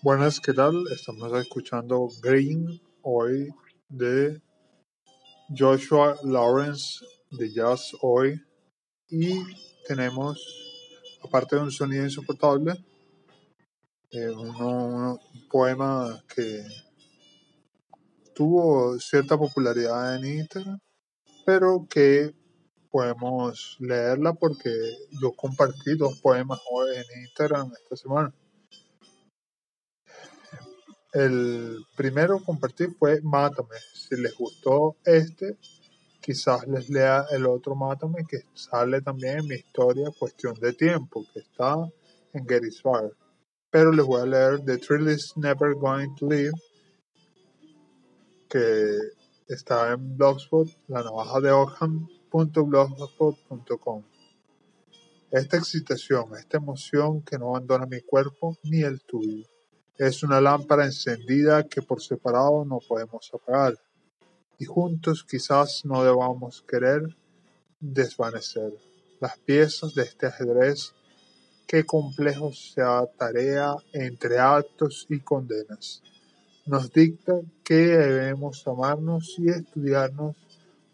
Buenas, ¿qué tal? Estamos escuchando Green hoy de Joshua Lawrence de Jazz hoy y tenemos, aparte de un sonido insoportable, eh, un poema que tuvo cierta popularidad en Instagram, pero que podemos leerla porque yo compartí dos poemas hoy en Instagram esta semana. El primero compartí fue Mátame. Si les gustó este, quizás les lea el otro Mátame que sale también en mi historia Cuestión de Tiempo, que está en Gettysburg. Pero les voy a leer The Thrill is Never Going to Leave, que está en Blogspot, la navaja de Ockham.blogspot.com. Esta excitación, esta emoción que no abandona mi cuerpo ni el tuyo es una lámpara encendida que por separado no podemos apagar, y juntos quizás no debamos querer desvanecer las piezas de este ajedrez que complejo sea tarea entre actos y condenas. Nos dicta que debemos amarnos y estudiarnos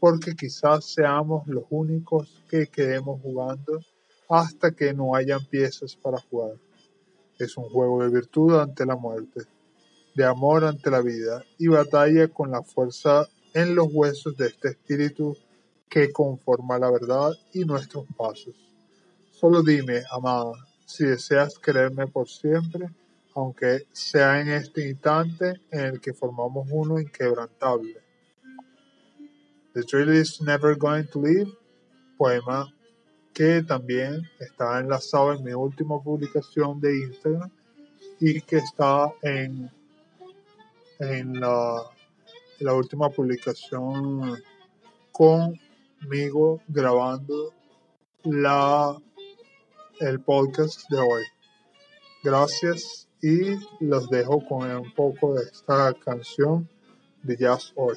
porque quizás seamos los únicos que quedemos jugando hasta que no hayan piezas para jugar. Es un juego de virtud ante la muerte, de amor ante la vida y batalla con la fuerza en los huesos de este espíritu que conforma la verdad y nuestros pasos. Solo dime, amada, si deseas quererme por siempre, aunque sea en este instante en el que formamos uno inquebrantable. The Drill is Never Going to Leave, poema que también está enlazado en mi última publicación de Instagram y que está en, en la, la última publicación conmigo grabando la, el podcast de hoy. Gracias y los dejo con un poco de esta canción de Jazz Hoy.